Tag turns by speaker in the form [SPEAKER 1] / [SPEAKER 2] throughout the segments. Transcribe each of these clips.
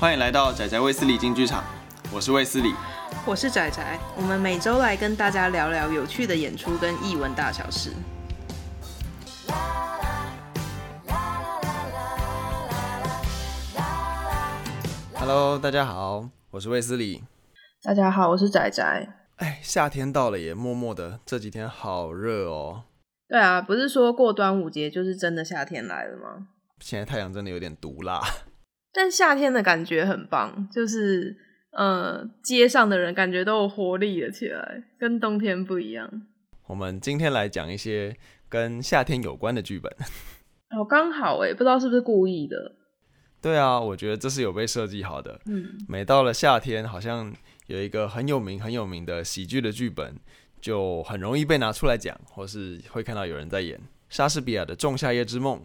[SPEAKER 1] 欢迎来到仔仔卫斯理进剧场，我是卫斯理，
[SPEAKER 2] 我是仔仔，我们每周来跟大家聊聊有趣的演出跟艺文大小事。
[SPEAKER 1] Hello，大家好，我是卫斯理。
[SPEAKER 2] 大家好，我是仔仔。
[SPEAKER 1] 哎，夏天到了也，默默的这几天好热哦。
[SPEAKER 2] 对啊，不是说过端午节就是真的夏天来了吗？
[SPEAKER 1] 现在太阳真的有点毒辣，
[SPEAKER 2] 但夏天的感觉很棒，就是呃，街上的人感觉都有活力了起来，跟冬天不一样。
[SPEAKER 1] 我们今天来讲一些跟夏天有关的剧本。
[SPEAKER 2] 哦，刚好哎，不知道是不是故意的。
[SPEAKER 1] 对啊，我觉得这是有被设计好的。嗯，每到了夏天，好像有一个很有名、很有名的喜剧的剧本，就很容易被拿出来讲，或是会看到有人在演莎士比亚的《仲夏夜之梦》。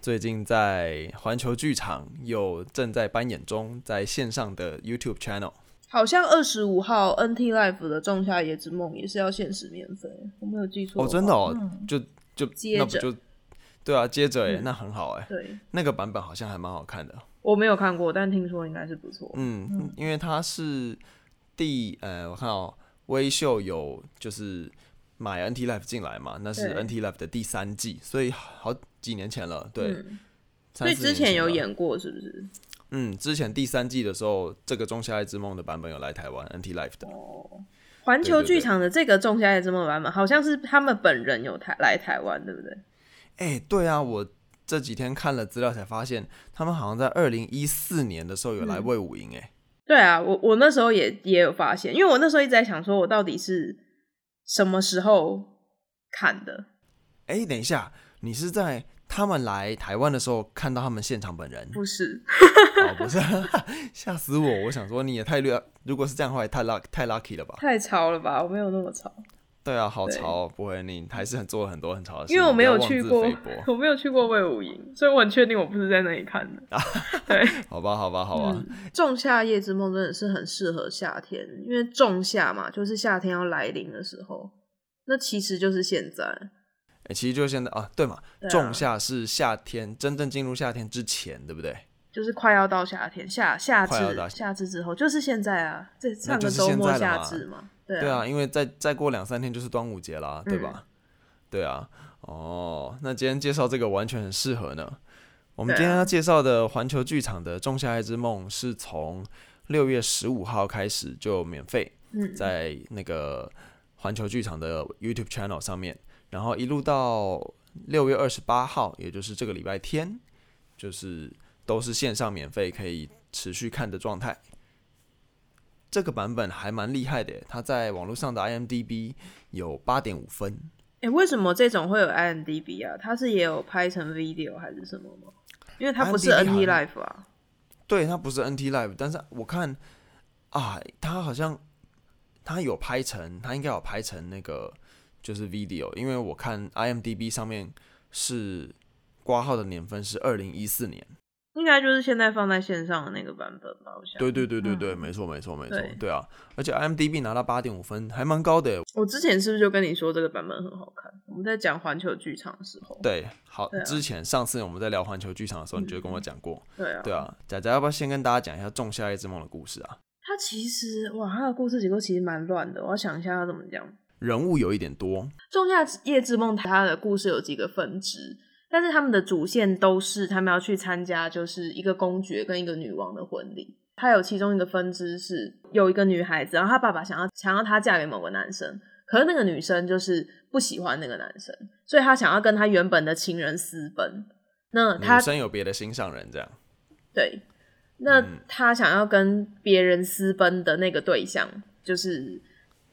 [SPEAKER 1] 最近在环球剧场又正在扮演中，在线上的 YouTube channel。
[SPEAKER 2] 好像二十五号 NT Life 的《仲夏夜之梦》也是要限时免费，我没有记错。
[SPEAKER 1] 哦，真的哦，嗯、就就
[SPEAKER 2] 接着
[SPEAKER 1] 就。对啊，接着哎，嗯、那很好哎。
[SPEAKER 2] 对，
[SPEAKER 1] 那个版本好像还蛮好看的。
[SPEAKER 2] 我没有看过，但听说应该是不错。
[SPEAKER 1] 嗯，嗯因为它是第呃，我看哦，微秀有就是买 NT Life 进来嘛，那是 NT Life 的第三季，所以好几年前了。对，嗯、所以
[SPEAKER 2] 之前有演过是不是？
[SPEAKER 1] 嗯，之前第三季的时候，这个《仲夏夜之梦》的版本有来台湾 NT Life 的。
[SPEAKER 2] 哦，环球剧场的这个《仲夏夜之梦》版本，好像是他们本人有台来台湾，对不对？
[SPEAKER 1] 哎、欸，对啊，我这几天看了资料才发现，他们好像在二零一四年的时候有来魏武营。哎，
[SPEAKER 2] 对啊，我我那时候也也有发现，因为我那时候一直在想，说我到底是什么时候看的？
[SPEAKER 1] 哎、欸，等一下，你是在他们来台湾的时候看到他们现场本人？
[SPEAKER 2] 不是，
[SPEAKER 1] 哦，不是，吓死我！我想说你也太厉害，如果是这样的话，也太 luck 太 lucky 了吧？
[SPEAKER 2] 太潮了吧？我没有那么潮。
[SPEAKER 1] 对啊，好潮！不会，你还是很做了很多很潮的事。
[SPEAKER 2] 因为我没有去过，我没有去过魏武营，所以我很确定我不是在那里看的。对，
[SPEAKER 1] 好吧，好吧，好吧。
[SPEAKER 2] 仲夏夜之梦真的是很适合夏天，因为仲夏嘛，就是夏天要来临的时候。那其实就是现在。
[SPEAKER 1] 哎，其实就是现在啊，对嘛？仲夏是夏天真正进入夏天之前，对不对？
[SPEAKER 2] 就是快要到夏天，夏夏至，夏至之后就是现在啊，这上个周末夏至嘛。对啊，
[SPEAKER 1] 因为再再过两三天就是端午节啦，对吧？嗯、对啊，哦，那今天介绍这个完全很适合呢。我们今天要介绍的环球剧场的《仲夏夜之梦》是从六月十五号开始就免费，在那个环球剧场的 YouTube channel 上面，然后一路到六月二十八号，也就是这个礼拜天，就是都是线上免费可以持续看的状态。这个版本还蛮厉害的，它在网络上的 IMDB 有八点五分。
[SPEAKER 2] 哎，为什么这种会有 IMDB 啊？它是也有拍成 video 还是什么吗？因为它不是 NT Live 啊。
[SPEAKER 1] 对，它不是 NT Live，但是我看啊，它好像它有拍成，它应该有拍成那个就是 video，因为我看 IMDB 上面是挂号的年份是二零一四年。
[SPEAKER 2] 应该就是现在放在线上的那个版本吧，我想。
[SPEAKER 1] 对对对对对，嗯、没错没错没错，对，对啊，而且 IMDB 拿到八点五分，还蛮高的。
[SPEAKER 2] 我之前是不是就跟你说这个版本很好看？我们在讲环球剧场的时候。
[SPEAKER 1] 对，好，啊、之前上次我们在聊环球剧场的时候，你就跟我讲过。
[SPEAKER 2] 嗯、对啊。
[SPEAKER 1] 对啊，仔仔要不要先跟大家讲一下《仲夏夜之梦》的故事啊？
[SPEAKER 2] 它其实哇，它的故事结构其实蛮乱的，我要想一下要怎么讲。
[SPEAKER 1] 人物有一点多，《
[SPEAKER 2] 仲夏夜之梦》它的故事有几个分支。但是他们的主线都是他们要去参加，就是一个公爵跟一个女王的婚礼。他有其中一个分支是有一个女孩子，然后她爸爸想要想要她嫁给某个男生，可是那个女生就是不喜欢那个男生，所以他想要跟他原本的情人私奔。那他
[SPEAKER 1] 女生有别的心上人，这样。
[SPEAKER 2] 对，那他想要跟别人私奔的那个对象就是。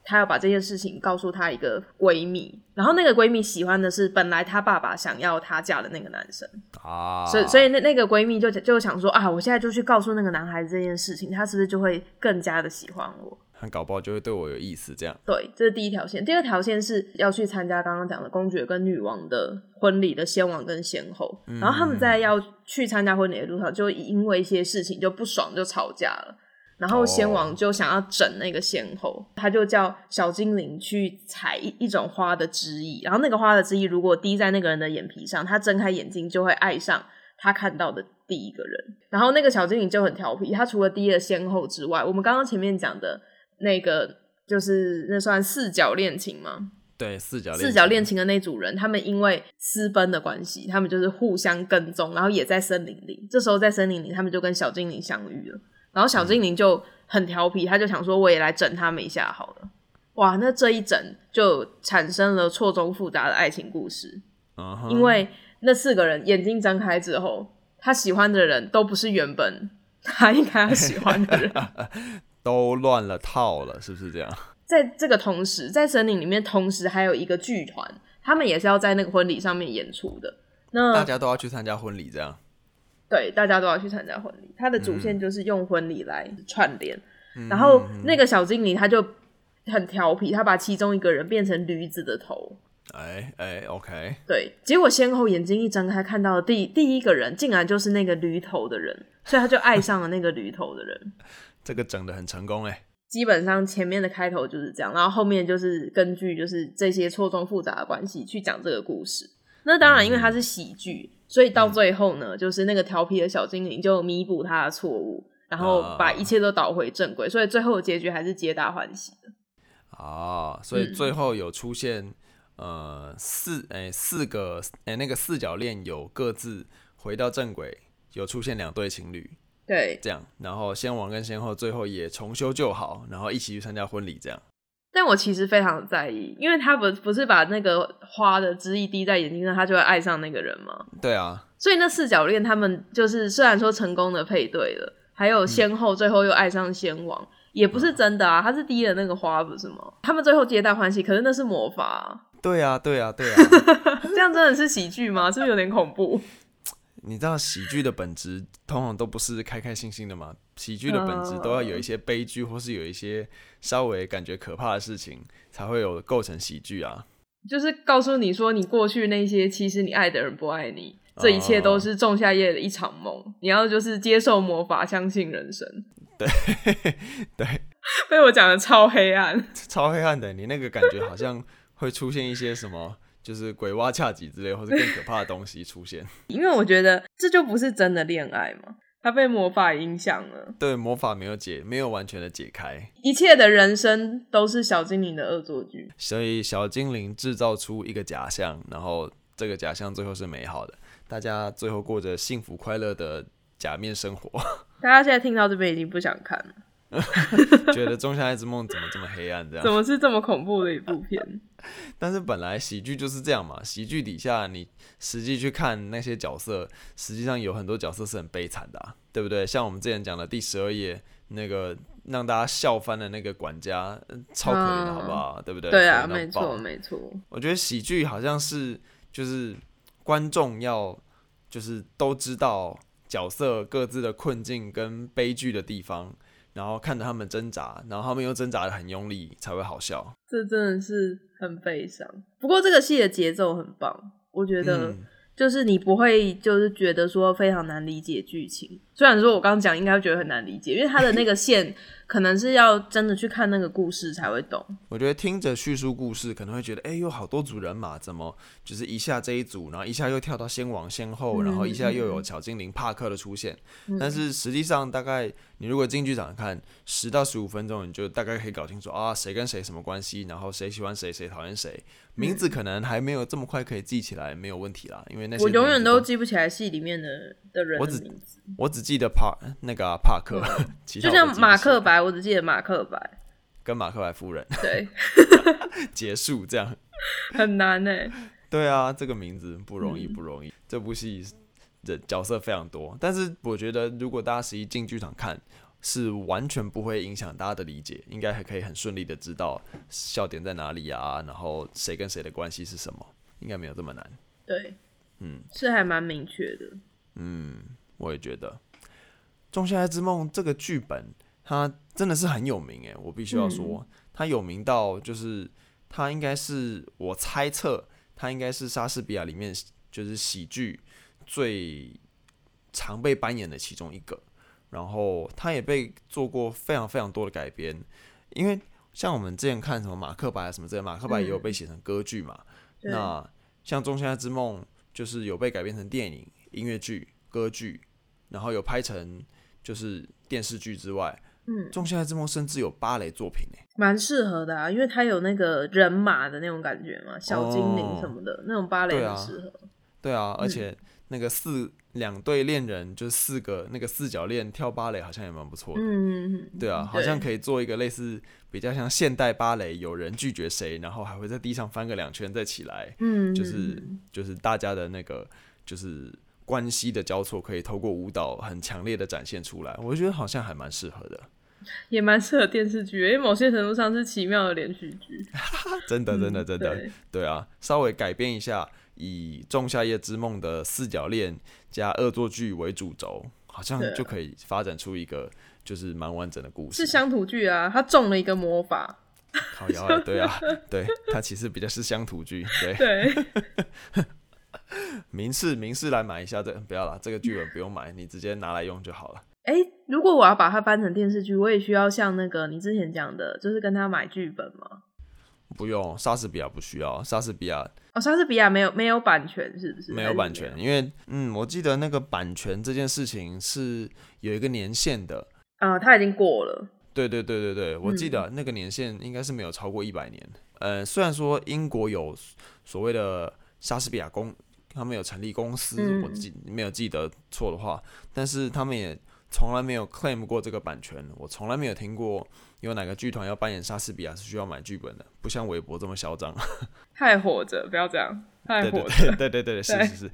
[SPEAKER 2] 她要把这件事情告诉她一个闺蜜，然后那个闺蜜喜欢的是本来她爸爸想要她嫁的那个男生啊，所以所以那那个闺蜜就就想说啊，我现在就去告诉那个男孩子这件事情，他是不是就会更加的喜欢我？
[SPEAKER 1] 他搞不好就会对我有意思，这样。
[SPEAKER 2] 对，这是第一条线。第二条线是要去参加刚刚讲的公爵跟女王的婚礼的先王跟先后，嗯、然后他们在要去参加婚礼的路上，就因为一些事情就不爽，就吵架了。然后先王就想要整那个先后，oh. 他就叫小精灵去采一一种花的汁液，然后那个花的汁液如果滴在那个人的眼皮上，他睁开眼睛就会爱上他看到的第一个人。然后那个小精灵就很调皮，他除了第一个先后之外，我们刚刚前面讲的那个就是那算四角恋情吗？
[SPEAKER 1] 对，四角恋
[SPEAKER 2] 四角恋情的那组人，他们因为私奔的关系，他们就是互相跟踪，然后也在森林里。这时候在森林里，他们就跟小精灵相遇了。然后小精灵就很调皮，他就想说，我也来整他们一下好了。哇，那这一整就产生了错综复杂的爱情故事。Uh huh. 因为那四个人眼睛睁开之后，他喜欢的人都不是原本 他应该要喜欢的人，
[SPEAKER 1] 都乱了套了，是不是这样？
[SPEAKER 2] 在这个同时，在森林里面，同时还有一个剧团，他们也是要在那个婚礼上面演出的。那
[SPEAKER 1] 大家都要去参加婚礼，这样？
[SPEAKER 2] 对，大家都要去参加婚礼。他的主线就是用婚礼来串联。嗯、然后那个小精灵他就很调皮，他把其中一个人变成驴子的头。
[SPEAKER 1] 哎哎，OK。
[SPEAKER 2] 对，结果先后眼睛一睁开，看到的第第一个人竟然就是那个驴头的人，所以他就爱上了那个驴头的人。
[SPEAKER 1] 这个整的很成功哎。
[SPEAKER 2] 基本上前面的开头就是这样，然后后面就是根据就是这些错综复杂的关系去讲这个故事。那当然，因为它是喜剧，所以到最后呢，就是那个调皮的小精灵就弥补他的错误，然后把一切都导回正轨，所以最后的结局还是皆大欢喜的。
[SPEAKER 1] 啊，所以最后有出现、嗯、呃四哎、欸、四个哎、欸、那个四角恋有各自回到正轨，有出现两对情侣。
[SPEAKER 2] 对，
[SPEAKER 1] 这样，然后先王跟先后最后也重修旧好，然后一起去参加婚礼，这样。
[SPEAKER 2] 但我其实非常在意，因为他不不是把那个花的汁液滴在眼睛上，他就会爱上那个人吗？
[SPEAKER 1] 对啊。
[SPEAKER 2] 所以那四角恋他们就是虽然说成功的配对了，还有先后最后又爱上先王，嗯、也不是真的啊，他是滴了那个花不是吗？他们最后皆大欢喜，可是那是魔法、啊。
[SPEAKER 1] 对啊，对啊，对啊。
[SPEAKER 2] 这样真的是喜剧吗？是不是有点恐怖？
[SPEAKER 1] 你知道喜剧的本质通常都不是开开心心的嘛？喜剧的本质都要有一些悲剧，或是有一些稍微感觉可怕的事情，才会有构成喜剧啊。
[SPEAKER 2] 就是告诉你说，你过去那些其实你爱的人不爱你，这一切都是仲夏夜的一场梦。你要就是接受魔法，相信人生。
[SPEAKER 1] 对 对，
[SPEAKER 2] 被我讲的超黑暗，
[SPEAKER 1] 超黑暗的。你那个感觉好像会出现一些什么？就是鬼蛙恰吉之类，或是更可怕的东西出现。
[SPEAKER 2] 因为我觉得这就不是真的恋爱嘛，他被魔法影响了。
[SPEAKER 1] 对，魔法没有解，没有完全的解开。
[SPEAKER 2] 一切的人生都是小精灵的恶作剧。
[SPEAKER 1] 所以小精灵制造出一个假象，然后这个假象最后是美好的，大家最后过着幸福快乐的假面生活。
[SPEAKER 2] 大家现在听到这边已经不想看了。
[SPEAKER 1] 觉得《仲夏夜之梦》怎么这么黑暗？这样
[SPEAKER 2] 怎么是这么恐怖的一部片？
[SPEAKER 1] 但是本来喜剧就是这样嘛，喜剧底下你实际去看那些角色，实际上有很多角色是很悲惨的啊，对不对？像我们之前讲的第十二页那个让大家笑翻的那个管家，超可怜的，好不好？嗯、对不对？
[SPEAKER 2] 对啊，没错，没错。
[SPEAKER 1] 我觉得喜剧好像是就是观众要就是都知道角色各自的困境跟悲剧的地方。然后看着他们挣扎，然后他们又挣扎的很用力，才会好笑。
[SPEAKER 2] 这真的是很悲伤。不过这个戏的节奏很棒，我觉得就是你不会就是觉得说非常难理解剧情。虽然说我刚刚讲应该会觉得很难理解，因为他的那个线。可能是要真的去看那个故事才会懂。
[SPEAKER 1] 我觉得听着叙述故事，可能会觉得，哎、欸，有好多组人马，怎么就是一下这一组，然后一下又跳到先王先后，然后一下又有小精灵帕克的出现。嗯、但是实际上，大概你如果进剧场看十到十五分钟，你就大概可以搞清楚啊，谁跟谁什么关系，然后谁喜欢谁，谁讨厌谁。名字可能还没有这么快可以记起来，没有问题啦。因为那些我
[SPEAKER 2] 永远都记不起来戏里面的的人的名字。
[SPEAKER 1] 我只我只记得帕那个、啊、帕克，嗯、
[SPEAKER 2] 就像马克白，我只记得马克白
[SPEAKER 1] 跟马克白夫人。
[SPEAKER 2] 对，
[SPEAKER 1] 结束这样
[SPEAKER 2] 很难呢。
[SPEAKER 1] 对啊，这个名字不容易，不容易。嗯、这部戏的角色非常多，但是我觉得如果大家实际进剧场看。是完全不会影响大家的理解，应该还可以很顺利的知道笑点在哪里啊，然后谁跟谁的关系是什么，应该没有这么难。
[SPEAKER 2] 对，
[SPEAKER 1] 嗯，
[SPEAKER 2] 是还蛮明确的。
[SPEAKER 1] 嗯，我也觉得《仲夏夜之梦》这个剧本，它真的是很有名诶，我必须要说，嗯、它有名到就是他应该是我猜测，他应该是莎士比亚里面就是喜剧最常被扮演的其中一个。然后他也被做过非常非常多的改编，因为像我们之前看什么马克白啊什么之类，马克白也有被写成歌剧嘛。嗯、那像《仲夏之梦》就是有被改编成电影、音乐剧，歌剧，然后有拍成就是电视剧之外，
[SPEAKER 2] 嗯，
[SPEAKER 1] 仲夏夜之梦甚至有芭蕾作品呢，
[SPEAKER 2] 蛮适合的啊，因为它有那个人马的那种感觉嘛，小精灵什么的、哦、那种芭蕾很适合。
[SPEAKER 1] 对啊，而且那个四两对恋人，就是四个那个四角恋跳芭蕾，好像也蛮不错的。
[SPEAKER 2] 嗯，
[SPEAKER 1] 对啊，好像可以做一个类似比较像现代芭蕾，有人拒绝谁，然后还会在地上翻个两圈再起来。
[SPEAKER 2] 嗯，
[SPEAKER 1] 就是就是大家的那个就是关系的交错，可以透过舞蹈很强烈的展现出来。我觉得好像还蛮适合的，
[SPEAKER 2] 也蛮适合电视剧，因为某些程度上是奇妙的连续剧。
[SPEAKER 1] 真的，真的，真的，
[SPEAKER 2] 对，
[SPEAKER 1] 对啊，稍微改变一下。以《仲夏夜之梦》的四角恋加恶作剧为主轴，好像就可以发展出一个就是蛮完整的故事。
[SPEAKER 2] 是乡土剧啊，他中了一个魔法。
[SPEAKER 1] 靠腰啊，对啊，对，他其实比较是乡土剧。对
[SPEAKER 2] 对。
[SPEAKER 1] 明示明示来买一下这，不要了，这个剧本不用买，你直接拿来用就好了。
[SPEAKER 2] 哎、欸，如果我要把它翻成电视剧，我也需要像那个你之前讲的，就是跟他买剧本吗？
[SPEAKER 1] 不用，莎士比亚不需要。莎士比亚
[SPEAKER 2] 哦，莎士比亚没有没有版权，是不是？
[SPEAKER 1] 没有版权，因为嗯，我记得那个版权这件事情是有一个年限的。
[SPEAKER 2] 啊、呃，他已经过了。
[SPEAKER 1] 对对对对对，我记得那个年限应该是没有超过一百年。嗯、呃，虽然说英国有所谓的莎士比亚公，他们有成立公司，嗯、我记没有记得错的话，但是他们也从来没有 claim 过这个版权。我从来没有听过。有哪个剧团要扮演莎士比亚是需要买剧本的？不像韦伯这么嚣张。
[SPEAKER 2] 他还活着，不要这样。他还活着。
[SPEAKER 1] 对对对对，是是是。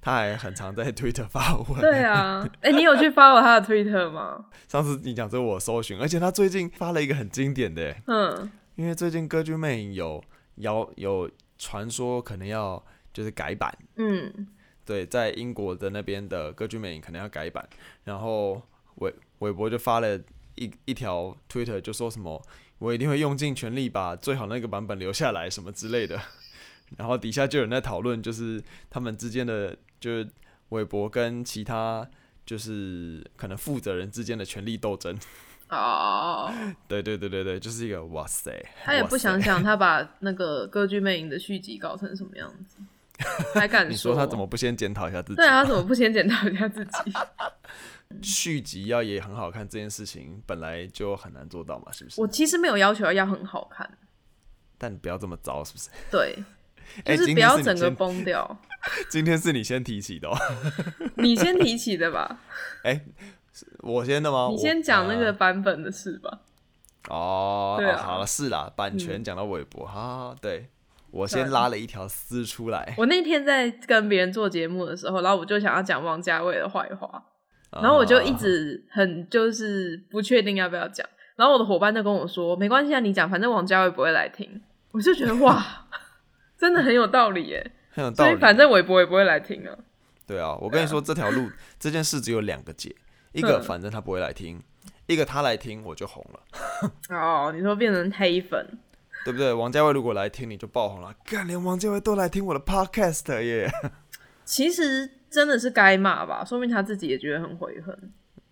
[SPEAKER 1] 他还很常在 Twitter 发文。
[SPEAKER 2] 对啊，哎、欸，你有去 follow 他的 Twitter 吗？
[SPEAKER 1] 上次你讲这个我搜寻，而且他最近发了一个很经典的，
[SPEAKER 2] 嗯，
[SPEAKER 1] 因为最近《歌剧魅影》有要有传说可能要就是改版，
[SPEAKER 2] 嗯，
[SPEAKER 1] 对，在英国的那边的《歌剧魅影》可能要改版，然后韦韦伯就发了。一一条 Twitter 就说什么，我一定会用尽全力把最好那个版本留下来，什么之类的。然后底下就有人在讨论，就是他们之间的，就是韦伯跟其他就是可能负责人之间的权力斗争。
[SPEAKER 2] 哦，
[SPEAKER 1] 对对对对对，就是一个哇塞。
[SPEAKER 2] 他也不想想他把那个歌剧魅影的续集搞成什么样子，还敢说？
[SPEAKER 1] 你说他怎么不先检讨一下自己？
[SPEAKER 2] 对啊，他怎么不先检讨一下自己？
[SPEAKER 1] 续集要也很好看，这件事情本来就很难做到嘛，是不是？
[SPEAKER 2] 我其实没有要求要很好看，
[SPEAKER 1] 但不要这么糟，是不是？
[SPEAKER 2] 对，就是不要整个崩掉。
[SPEAKER 1] 今天是你先提起的，喔，
[SPEAKER 2] 你先提起的吧？
[SPEAKER 1] 哎，欸，我先的吗？
[SPEAKER 2] 你先讲那个版本的事吧。
[SPEAKER 1] 哦，
[SPEAKER 2] 对啊，
[SPEAKER 1] 哦，好了，是啦，版权讲到韦伯，哈，嗯，对，我先拉了一条丝出来。
[SPEAKER 2] 我那天在跟别人做节目的时候，然后我就想要讲王家卫的坏话。然后我就一直很就是不确定要不要讲，然后我的伙伴就跟我说：“没关系啊，你讲，反正王家卫不会来听。”我就觉得哇，真的很有道理耶，
[SPEAKER 1] 很有道理。
[SPEAKER 2] 所以反正韦伯也不会来听啊。
[SPEAKER 1] 对啊，我跟你说，这条路这件事只有两个解，一个反正他不会来听，一个他来听我就红了。
[SPEAKER 2] 哦，你说变成黑粉，
[SPEAKER 1] 对不对？王家卫如果来听，你就爆红了。干，连王家卫都来听我的 podcast 耶。
[SPEAKER 2] 其实。真的是该骂吧，说明他自己也觉得很悔恨。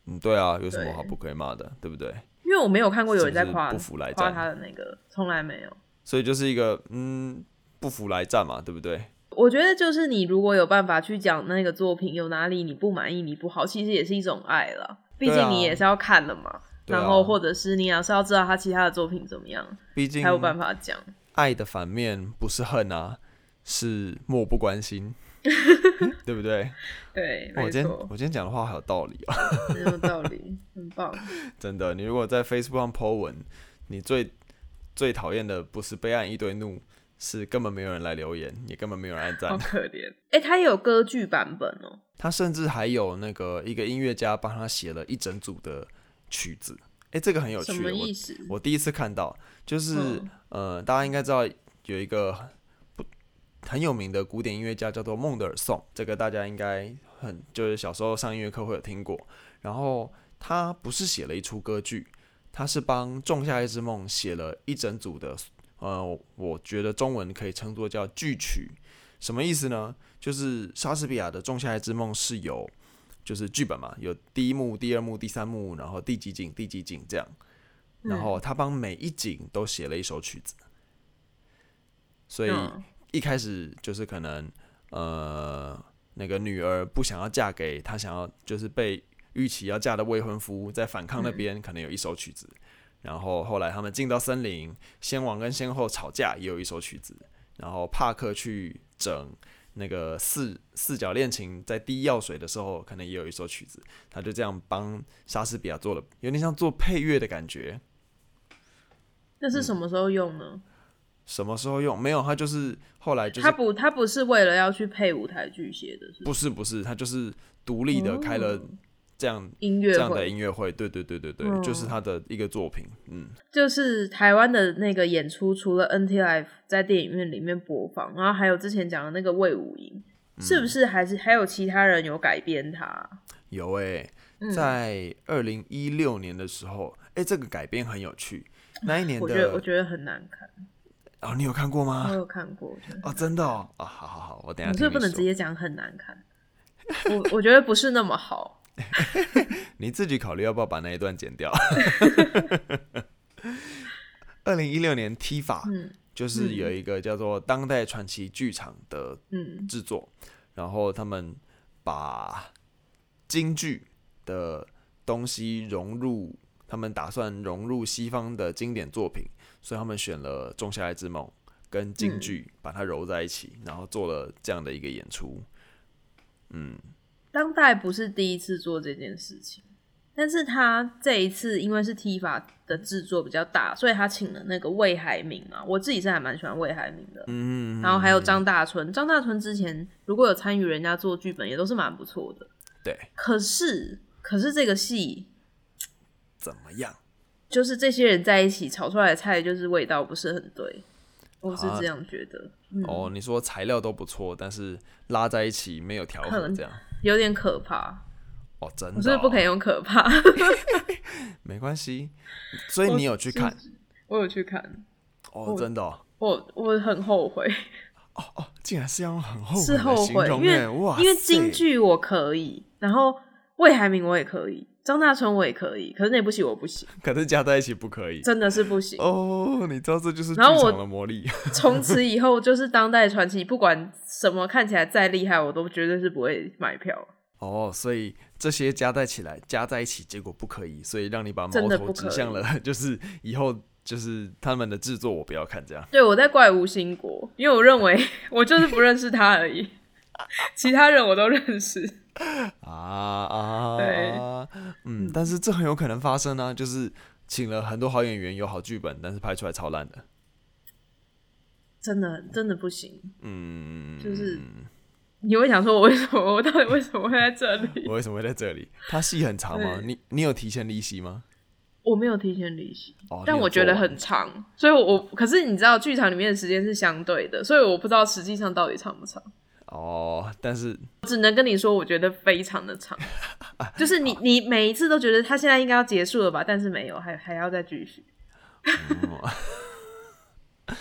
[SPEAKER 1] 嗯，对啊，有什么好不可以骂的，对，不对？因
[SPEAKER 2] 为我没有看过有人在夸
[SPEAKER 1] 不服来
[SPEAKER 2] 夸他的那个，从来没有。
[SPEAKER 1] 所以就是一个嗯，不服来战嘛，对不对？
[SPEAKER 2] 我觉得就是你如果有办法去讲那个作品有哪里你不满意、你不好，其实也是一种爱了。毕竟你也是要看的嘛，啊、然后或者是你也是要知道他其他的作品怎么样，毕竟才有办法讲。
[SPEAKER 1] 爱的反面不是恨啊，是漠不关心。对不对？
[SPEAKER 2] 对，
[SPEAKER 1] 我今天我今天讲的话还有道理啊，
[SPEAKER 2] 很有道理，很棒。
[SPEAKER 1] 真的，你如果在 Facebook 上 po 文，你最最讨厌的不是被按一堆怒，是根本没有人来留言，也根本没有人按赞。
[SPEAKER 2] 好可怜。哎、欸，他也有歌剧版本哦。
[SPEAKER 1] 他甚至还有那个一个音乐家帮他写了一整组的曲子。哎、欸，这个很有趣。我，我第一次看到，就是、嗯、呃，大家应该知道有一个不。很有名的古典音乐家叫做孟德尔颂，这个大家应该很就是小时候上音乐课会有听过。然后他不是写了一出歌剧，他是帮《仲夏夜之梦》写了一整组的，呃，我觉得中文可以称作叫剧曲。什么意思呢？就是莎士比亚的《仲夏夜之梦》是有就是剧本嘛，有第一幕、第二幕、第三幕，然后第几景、第几景这样。然后他帮每一景都写了一首曲子，所以。一开始就是可能，呃，那个女儿不想要嫁给他，想要就是被预期要嫁的未婚夫，在反抗那边可能有一首曲子。然后后来他们进到森林，先王跟先后吵架，也有一首曲子。然后帕克去整那个四四角恋情，在滴药水的时候，可能也有一首曲子。他就这样帮莎士比亚做了，有点像做配乐的感觉。
[SPEAKER 2] 那是什么时候用呢？
[SPEAKER 1] 嗯、什么时候用？没有，他就是后来就是
[SPEAKER 2] 他不，他不是为了要去配舞台剧写的是不是？
[SPEAKER 1] 不是不是，他就是独立的开了这样
[SPEAKER 2] 音乐
[SPEAKER 1] 这样的音乐会。对对对对对，
[SPEAKER 2] 嗯、
[SPEAKER 1] 就是他的一个作品。嗯，
[SPEAKER 2] 就是台湾的那个演出，除了 NT Live 在电影院里面播放，然后还有之前讲的那个魏武营，嗯、是不是还是还有其他人有改编它？
[SPEAKER 1] 有诶、欸，在二零一六年的时候，哎、欸，这个改编很有趣。那一年的
[SPEAKER 2] 我觉得我觉得很难看。
[SPEAKER 1] 哦，你有看过吗？
[SPEAKER 2] 我有看过。
[SPEAKER 1] 哦，真的哦。啊、哦，好好好，我等下。你
[SPEAKER 2] 是不能直接讲很难看。我 我觉得不是那么好。
[SPEAKER 1] 你自己考虑要不要把那一段剪掉。二零一六年 TIFA、嗯、就是有一个叫做当代传奇剧场的制作，嗯、然后他们把京剧的东西融入。他们打算融入西方的经典作品，所以他们选了《仲夏夜之梦》跟京剧把它揉在一起，嗯、然后做了这样的一个演出。嗯，
[SPEAKER 2] 当代不是第一次做这件事情，但是他这一次因为是 TIFA 的制作比较大，所以他请了那个魏海明啊，我自己是还蛮喜欢魏海明的。嗯，然后还有张大春，张大春之前如果有参与人家做剧本，也都是蛮不错的。
[SPEAKER 1] 对，
[SPEAKER 2] 可是可是这个戏。
[SPEAKER 1] 怎么样？
[SPEAKER 2] 就是这些人在一起炒出来的菜，就是味道不是很对，我是这样觉得。啊嗯、
[SPEAKER 1] 哦，你说材料都不错，但是拉在一起没有调和，这样
[SPEAKER 2] 有点可怕。
[SPEAKER 1] 哦，真的、哦，
[SPEAKER 2] 我是不可以用可怕？
[SPEAKER 1] 没关系，所以你有去看？
[SPEAKER 2] 我，我有去看。
[SPEAKER 1] 哦，真的、哦，
[SPEAKER 2] 我我很后悔。
[SPEAKER 1] 哦哦，竟然是用很后悔
[SPEAKER 2] 是后悔，因为因为京剧我可以，然后魏海明我也可以。张大春我也可以，可是那部戏我不行。
[SPEAKER 1] 可是加在一起不可以，
[SPEAKER 2] 真的是不行
[SPEAKER 1] 哦。你知道这就是剧场的魔力。
[SPEAKER 2] 从此以后就是当代传奇，不管什么看起来再厉害，我都绝对是不会买票。
[SPEAKER 1] 哦，所以这些加在起来，加在一起，结果不可以，所以让你把矛头指向了，就是以后就是他们的制作，我不要看这样。
[SPEAKER 2] 对，我在怪吴兴国，因为我认为 我就是不认识他而已，其他人我都认识。
[SPEAKER 1] 啊啊，
[SPEAKER 2] 对
[SPEAKER 1] 嗯，但是这很有可能发生呢、啊，就是请了很多好演员，有好剧本，但是拍出来超烂的，
[SPEAKER 2] 真的真的不行。
[SPEAKER 1] 嗯，
[SPEAKER 2] 就是你会想说，我为什么我到底为什么会在这里？
[SPEAKER 1] 我为什么会在这里？他戏很长吗？你你有提前离席吗？
[SPEAKER 2] 我没有提前离席，
[SPEAKER 1] 哦、
[SPEAKER 2] 但我觉得很长，所以我，我可是你知道，剧场里面的时间是相对的，所以我不知道实际上到底长不长。
[SPEAKER 1] 哦，但是
[SPEAKER 2] 只能跟你说，我觉得非常的长，就是你你每一次都觉得他现在应该要结束了吧，但是没有，还还要再继续。
[SPEAKER 1] 嗯，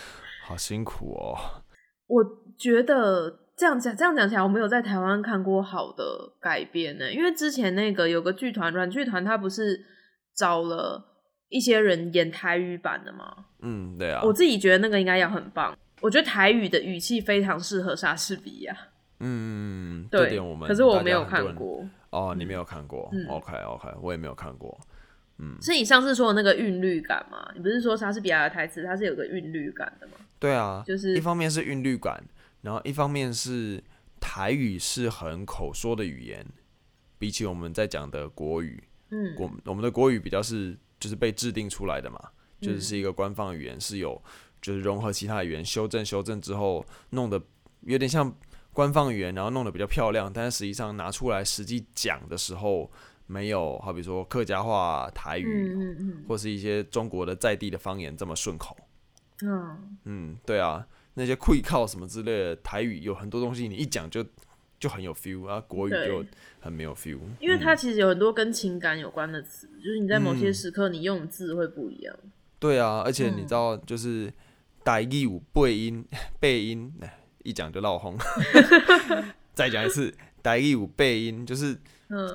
[SPEAKER 1] 好辛苦哦。
[SPEAKER 2] 我觉得这样讲这样讲起来，我没有在台湾看过好的改编呢，因为之前那个有个剧团软剧团，他不是找了一些人演台语版的吗？
[SPEAKER 1] 嗯，对啊。
[SPEAKER 2] 我自己觉得那个应该要很棒。我觉得台语的语气非常适合莎士比亚。
[SPEAKER 1] 嗯，
[SPEAKER 2] 对，
[SPEAKER 1] 这点我们
[SPEAKER 2] 可是我没有看过。
[SPEAKER 1] 哦，你没有看过？嗯，OK OK，我也没有看过。嗯，
[SPEAKER 2] 是你上次说的那个韵律感吗？你不是说莎士比亚的台词它是有个韵律感的吗？
[SPEAKER 1] 对啊，
[SPEAKER 2] 就是
[SPEAKER 1] 一方面是韵律感，然后一方面是台语是很口说的语言，比起我们在讲的国语，嗯，国我们的国语比较是就是被制定出来的嘛，就是是一个官方语言，是有。就是融合其他语言，修正修正之后，弄得有点像官方语言，然后弄得比较漂亮。但是实际上拿出来实际讲的时候，没有好比说客家话、台语，嗯嗯嗯或是一些中国的在地的方言这么顺口。
[SPEAKER 2] 嗯
[SPEAKER 1] 嗯，对啊，那些会靠什么之类的台语，有很多东西你一讲就就很有 feel 啊，国语就很没有 feel。
[SPEAKER 2] 因为它其实有很多跟情感有关的词，嗯、就是你在某些时刻你用的字会不一样。
[SPEAKER 1] 对啊，而且你知道就是。台语有背音，背音，一讲就闹红。再讲一次，台语有背音，就是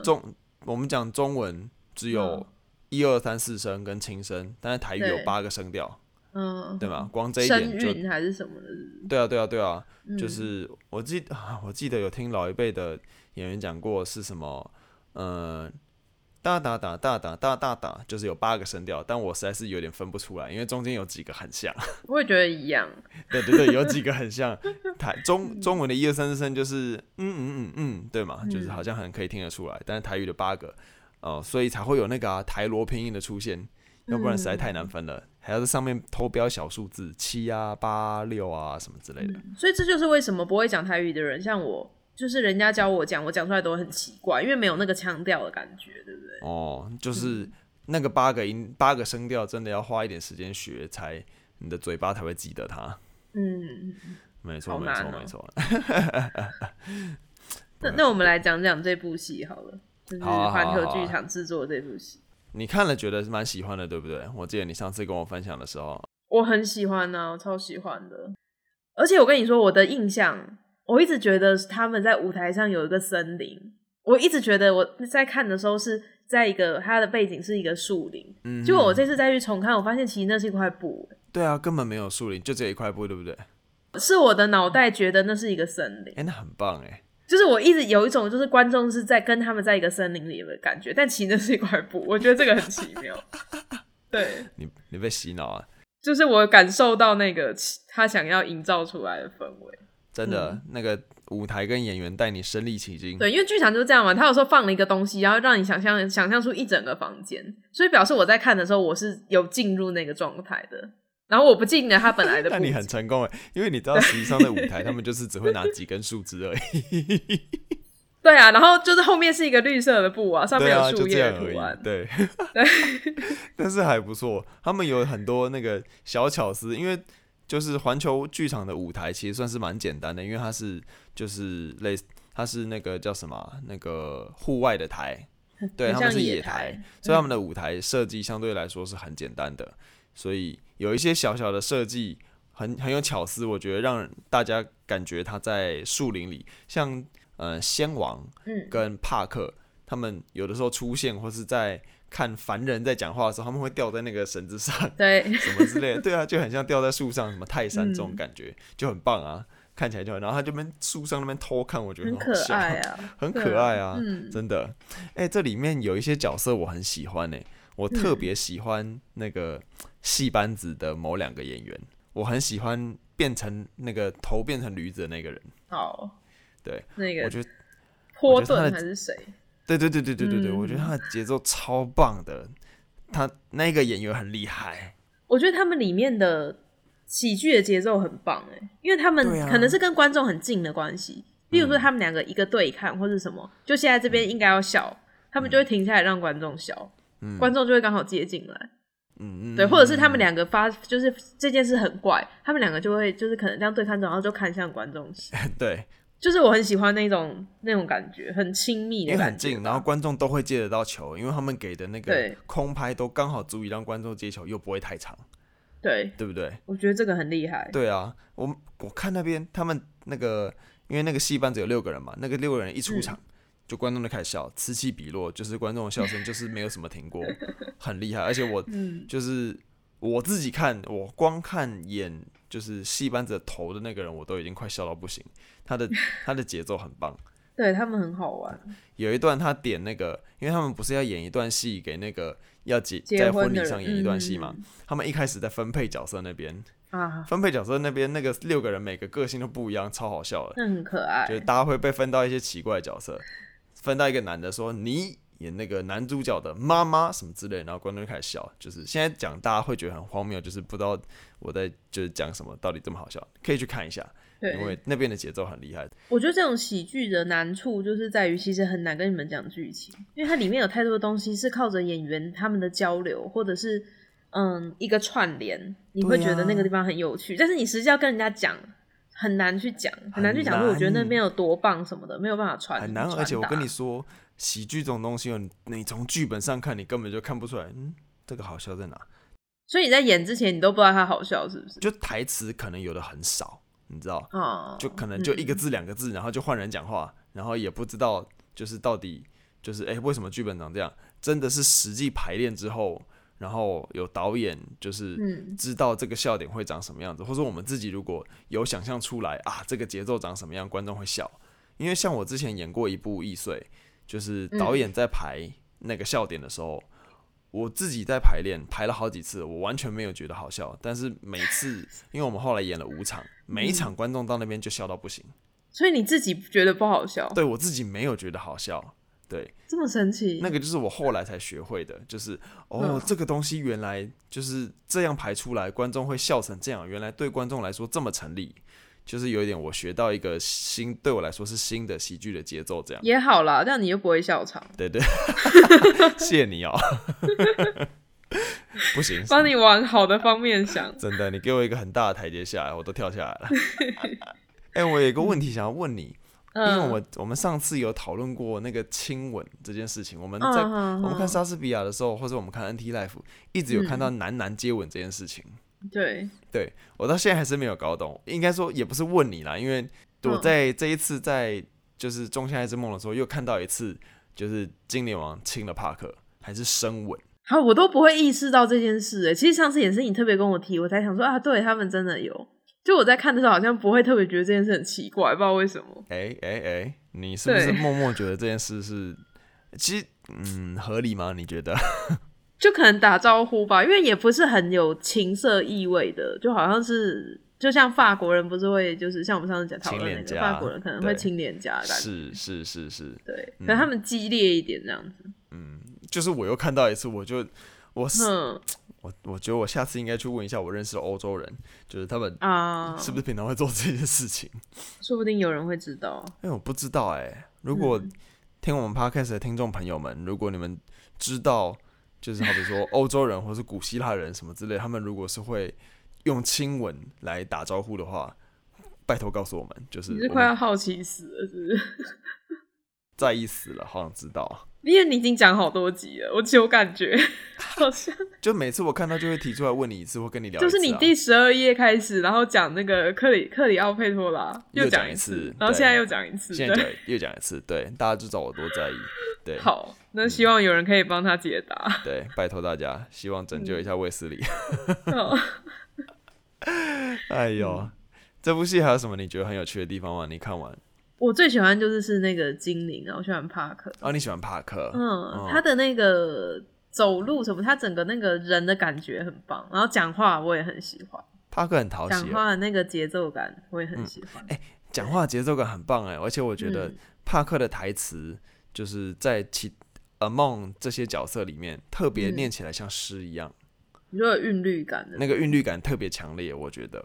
[SPEAKER 1] 中，嗯、我们讲中文只有一二三四声跟轻声，但是台语有八个声调，
[SPEAKER 2] 嗯，
[SPEAKER 1] 对吧？光这一点就
[SPEAKER 2] 还是什么的，
[SPEAKER 1] 对啊，对啊，对啊，嗯、就是我记得 我记得有听老一辈的演员讲过是什么，嗯。哒哒哒哒哒哒哒哒，就是有八个声调，但我实在是有点分不出来，因为中间有几个很像。
[SPEAKER 2] 我也觉得一样。
[SPEAKER 1] 对对对，有几个很像。台中中文的一二三四声就是嗯嗯嗯嗯，对嘛，就是好像很可以听得出来。但是台语的八个，哦、呃，所以才会有那个、啊、台罗拼音的出现，要不然实在太难分了，还要在上面偷标小数字七啊八六啊什么之类的。
[SPEAKER 2] 所以这就是为什么不会讲台语的人，像我。就是人家教我讲，我讲出来都很奇怪，因为没有那个腔调的感觉，对不对？
[SPEAKER 1] 哦，就是那个八个音、八个声调，真的要花一点时间学，才你的嘴巴才会记得它。嗯，没错，没错，没错。
[SPEAKER 2] 那那我们来讲讲这部戏好了，就是环球剧场制作这部戏。
[SPEAKER 1] 你看了觉得是蛮喜欢的，对不对？我记得你上次跟我分享的时候，
[SPEAKER 2] 我很喜欢呢、啊，我超喜欢的。而且我跟你说，我的印象。我一直觉得他们在舞台上有一个森林，我一直觉得我在看的时候是在一个它的背景是一个树林，嗯，结果我这次再去重看，我发现其实那是一块布。
[SPEAKER 1] 对啊，根本没有树林，就这一块布，对不对？
[SPEAKER 2] 是我的脑袋觉得那是一个森林，
[SPEAKER 1] 哎、欸，那很棒哎，
[SPEAKER 2] 就是我一直有一种就是观众是在跟他们在一个森林里的感觉，但其实那是一块布，我觉得这个很奇妙。对，
[SPEAKER 1] 你你被洗脑啊？
[SPEAKER 2] 就是我感受到那个他想要营造出来的氛围。
[SPEAKER 1] 真的，嗯、那个舞台跟演员带你身临其境。
[SPEAKER 2] 对，因为剧场就是这样嘛，他有时候放了一个东西，然后让你想象想象出一整个房间，所以表示我在看的时候，我是有进入那个状态的。然后我不进了他本来的。那
[SPEAKER 1] 你很成功哎，因为你知道实际上的舞台，他们就是只会拿几根树枝而已。
[SPEAKER 2] 对啊，然后就是后面是一个绿色的布啊，上面有树叶图案。
[SPEAKER 1] 对，对，但是还不错，他们有很多那个小巧思，因为。就是环球剧场的舞台其实算是蛮简单的，因为它是就是类似它是那个叫什么那个户外的台，对，他们是野台，所以他们的舞台设计相对来说是很简单的，所以有一些小小的设计很很有巧思，我觉得让大家感觉他在树林里，像呃仙王跟帕克他们有的时候出现或是在。看凡人在讲话的时候，他们会吊在那个绳子上，
[SPEAKER 2] 对，
[SPEAKER 1] 什么之类的，对啊，就很像吊在树上，什么泰山这种感觉，嗯、就很棒啊，看起来就很，然后他就边树上那边偷看，我觉得很可爱啊，很可爱啊，嗯、真的，哎、欸，这里面有一些角色我很喜欢呢、欸，我特别喜欢那个戏班子的某两个演员，我很喜欢变成那个头变成驴子的那个人，
[SPEAKER 2] 哦，
[SPEAKER 1] 对，
[SPEAKER 2] 那个
[SPEAKER 1] 我觉得
[SPEAKER 2] 波顿还是
[SPEAKER 1] 谁？对对对对对对对，我觉得他的节奏超棒的，他那个演员很厉害。
[SPEAKER 2] 我觉得他们里面的喜剧的节奏很棒哎，因为他们可能是跟观众很近的关系。比、如说他们两个一个对看或是什么，就现在这边应该要笑，他们就会停下来让观众笑，嗯、观众就会刚好接进来。嗯嗯，对，或者是他们两个发就是这件事很怪，他们两个就会就是可能这样对看，然后就看向观众。
[SPEAKER 1] 对。
[SPEAKER 2] 就是我很喜欢那种那种感觉，很亲密的感觉，
[SPEAKER 1] 很近，然后观众都会接得到球，因为他们给的那个空拍都刚好足以让观众接球，又不会太长，
[SPEAKER 2] 对，
[SPEAKER 1] 对不对？
[SPEAKER 2] 我觉得这个很厉害。
[SPEAKER 1] 对啊，我我看那边他们那个，因为那个戏班只有六个人嘛，那个六个人一出场，嗯、就观众就开始笑，此起彼落，就是观众的笑声就是没有什么停过，很厉害。而且我就是我自己看，我光看演就是戏班子的头的那个人，我都已经快笑到不行。他的 他的节奏很棒，
[SPEAKER 2] 对他们很好玩。
[SPEAKER 1] 有一段他点那个，因为他们不是要演一段戏给那个要结在婚礼上演一段戏嘛？嗯、他们一开始在分配角色那边啊，分配角色那边那个六个人每个个性都不一样，超好笑的，
[SPEAKER 2] 很可爱。
[SPEAKER 1] 就是大家会被分到一些奇怪的角色，分到一个男的说你演那个男主角的妈妈什么之类，然后观众就开始笑。就是现在讲大家会觉得很荒谬，就是不知道我在就是讲什么，到底这么好笑，可以去看一下。对，因为那边的节奏很厉害。
[SPEAKER 2] 我觉得这种喜剧的难处就是在于，其实很难跟你们讲剧情，因为它里面有太多的东西是靠着演员他们的交流，或者是嗯一个串联，你会觉得那个地方很有趣。啊、但是你实际要跟人家讲，很难去讲，很难去讲。说我觉得那边有多棒什么的，没有办法传。
[SPEAKER 1] 很难，而且我跟你说，喜剧这种东西，你从剧本上看，你根本就看不出来，嗯，这个好笑在哪？
[SPEAKER 2] 所以你在演之前，你都不知道它好笑是不是？
[SPEAKER 1] 就台词可能有的很少。你知道，就可能就一个字两个字，然后就换人讲话，然后也不知道就是到底就是哎为什么剧本长这样？真的是实际排练之后，然后有导演就是知道这个笑点会长什么样子，或者我们自己如果有想象出来啊，这个节奏长什么样，观众会笑。因为像我之前演过一部《易碎》，就是导演在排那个笑点的时候，我自己在排练排了好几次，我完全没有觉得好笑。但是每次，因为我们后来演了五场，每一场观众到那边就笑到不行。
[SPEAKER 2] 所以你自己觉得不好笑？
[SPEAKER 1] 对，我自己没有觉得好笑。对，
[SPEAKER 2] 这么神奇。
[SPEAKER 1] 那个就是我后来才学会的，就是哦，这个东西原来就是这样排出来，观众会笑成这样。原来对观众来说这么成立，就是有一点我学到一个新，对我来说是新的喜剧的节奏，这样
[SPEAKER 2] 也好啦，这样你又不会笑场。
[SPEAKER 1] 对对，谢谢你哦。不行，
[SPEAKER 2] 帮你往好的方面想。
[SPEAKER 1] 真的，你给我一个很大的台阶下来，我都跳下来了。哎、欸，我有一个问题想要问你。因为我们我们上次有讨论过那个亲吻这件事情，我们在我们看莎士比亚的时候，或者我们看 NT Life，一直有看到男男接吻这件事情。
[SPEAKER 2] 对，
[SPEAKER 1] 对我到现在还是没有搞懂。应该说也不是问你啦，因为我在这一次在就是《仲夏夜之梦》的时候，又看到一次，就是精灵王亲了帕克，还是深吻。
[SPEAKER 2] 好，我都不会意识到这件事。哎，其实上次也是你特别跟我提，我才想说啊，对他们真的有。就我在看的时候，好像不会特别觉得这件事很奇怪，不知道为什么。
[SPEAKER 1] 哎哎哎，你是不是 默默觉得这件事是，其实嗯合理吗？你觉得？
[SPEAKER 2] 就可能打招呼吧，因为也不是很有情色意味的，就好像是就像法国人不是会就是像我们上次讲讨论那个法国人可能会亲脸颊的感觉，
[SPEAKER 1] 是是是是，
[SPEAKER 2] 对，可能他们激烈一点这样子。
[SPEAKER 1] 嗯，就是我又看到一次，我就我是。嗯我我觉得我下次应该去问一下我认识的欧洲人，就是他们啊，是不是平常会做这些事情？
[SPEAKER 2] 说不定有人会知道。
[SPEAKER 1] 哎，我不知道哎、欸。如果听我们 podcast 的听众朋友们，如果你们知道，就是好比说欧洲人或是古希腊人什么之类，他们如果是会用亲吻来打招呼的话，拜托告诉我们。就是
[SPEAKER 2] 你是快要好奇死了，是不是？
[SPEAKER 1] 在意死了，好想知道。
[SPEAKER 2] 因为你已经讲好多集了，我只有感觉 好像
[SPEAKER 1] 就每次我看到就会提出来问你一次，或跟你聊。
[SPEAKER 2] 就是你第十二页开始，然后讲那个克里克里奥佩托拉又讲一次，然后现在又讲一次，
[SPEAKER 1] 现在讲又讲一次，对，大家就知道我多在意。对，
[SPEAKER 2] 好，那希望有人可以帮他解答。
[SPEAKER 1] 嗯、对，拜托大家，希望拯救一下卫斯理。哎呦，这部戏还有什么你觉得很有趣的地方吗？你看完？
[SPEAKER 2] 我最喜欢就是是那个精灵啊，我喜欢帕克。
[SPEAKER 1] 哦，你喜欢帕克？
[SPEAKER 2] 嗯，哦、他的那个走路什么，他整个那个人的感觉很棒，然后讲话我也很喜欢。
[SPEAKER 1] 帕克很讨喜，
[SPEAKER 2] 讲话的那个节奏感我也很喜欢。
[SPEAKER 1] 哎、嗯，讲、欸、话节奏感很棒哎，而且我觉得帕克的台词就是在其 Among 这些角色里面特别念起来像诗一样，
[SPEAKER 2] 你说有韵律感的，
[SPEAKER 1] 那个韵律感特别强烈，我觉得。